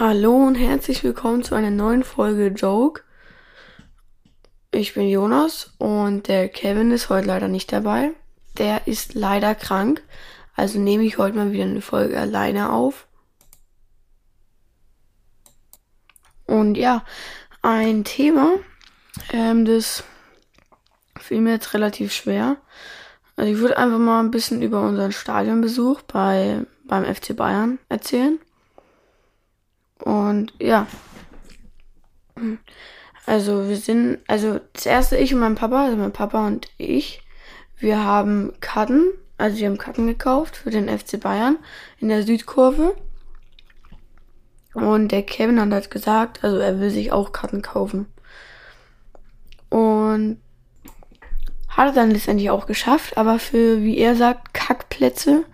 Hallo und herzlich willkommen zu einer neuen Folge Joke. Ich bin Jonas und der Kevin ist heute leider nicht dabei. Der ist leider krank, also nehme ich heute mal wieder eine Folge alleine auf. Und ja, ein Thema, ähm, das fiel mir jetzt relativ schwer. Also ich würde einfach mal ein bisschen über unseren Stadionbesuch bei, beim FC Bayern erzählen. Und ja. Also wir sind, also das erste ich und mein Papa, also mein Papa und ich, wir haben Karten, also wir haben Karten gekauft für den FC Bayern in der Südkurve. Und der Kevin hat halt gesagt, also er will sich auch Karten kaufen. Und hat er dann letztendlich auch geschafft, aber für, wie er sagt, Kackplätze.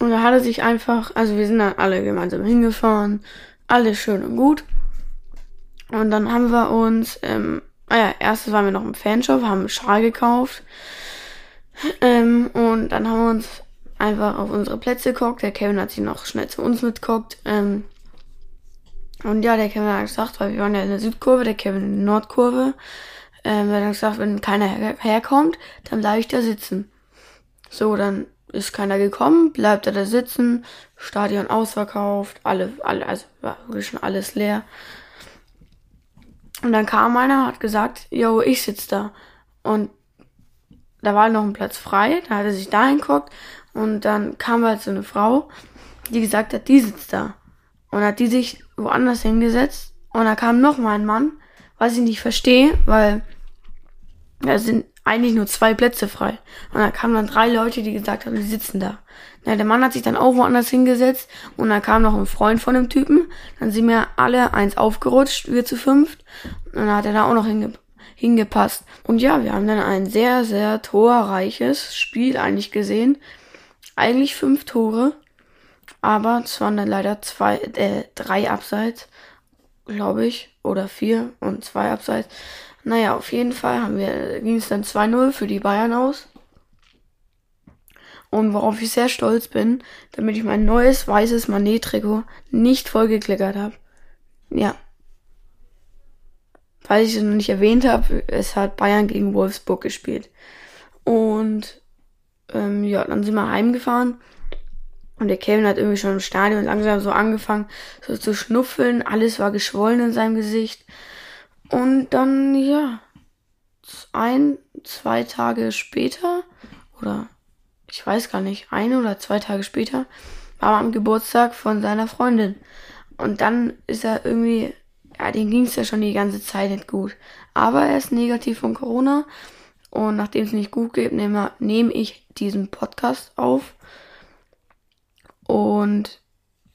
Und da hat er sich einfach, also wir sind dann alle gemeinsam hingefahren, alles schön und gut. Und dann haben wir uns, ähm, ah ja, erstes waren wir noch im Fanshop, haben einen Schal gekauft. Ähm, und dann haben wir uns einfach auf unsere Plätze geguckt. Der Kevin hat sich noch schnell zu uns mitgeguckt. Ähm, und ja, der Kevin hat gesagt, weil wir waren ja in der Südkurve, der Kevin in der Nordkurve. Ähm, er hat gesagt, wenn keiner her herkommt, dann bleibe ich da sitzen. So, dann ist keiner gekommen, bleibt er da sitzen, Stadion ausverkauft, alle, alle, also war schon alles leer. Und dann kam einer, hat gesagt, yo, ich sitz da. Und da war noch ein Platz frei, da hat er sich da hinguckt und dann kam halt so eine Frau, die gesagt hat, die sitzt da. Und hat die sich woanders hingesetzt und da kam noch mal ein Mann, was ich nicht verstehe, weil da sind eigentlich nur zwei Plätze frei. Und da kamen dann drei Leute, die gesagt haben, die sitzen da. Na, der Mann hat sich dann auch woanders hingesetzt und da kam noch ein Freund von dem Typen. Dann sind wir alle eins aufgerutscht, wir zu fünft. Und dann hat er da auch noch hinge hingepasst. Und ja, wir haben dann ein sehr, sehr torreiches Spiel eigentlich gesehen. Eigentlich fünf Tore. Aber es waren dann leider zwei, äh, drei Abseits, glaube ich. Oder vier und zwei Abseits. Naja, auf jeden Fall haben wir, ging es dann 2-0 für die Bayern aus. Und worauf ich sehr stolz bin, damit ich mein neues weißes Manet-Trikot nicht vollgeklickert habe. Ja. Falls ich es noch nicht erwähnt habe, es hat Bayern gegen Wolfsburg gespielt. Und ähm, ja, dann sind wir heimgefahren. Und der Kevin hat irgendwie schon im Stadion langsam so angefangen, so zu schnuffeln. Alles war geschwollen in seinem Gesicht. Und dann, ja, ein, zwei Tage später, oder ich weiß gar nicht, ein oder zwei Tage später, war er am Geburtstag von seiner Freundin. Und dann ist er irgendwie, ja, dem ging es ja schon die ganze Zeit nicht gut. Aber er ist negativ von Corona. Und nachdem es nicht gut geht, nehme, nehme ich diesen Podcast auf. Und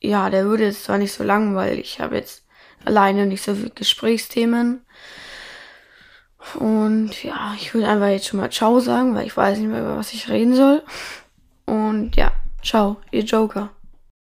ja, der würde jetzt zwar nicht so lang, weil ich habe jetzt alleine nicht so viele Gesprächsthemen. Und ja, ich würde einfach jetzt schon mal Ciao sagen, weil ich weiß nicht mehr, über was ich reden soll. Und ja, ciao, ihr Joker.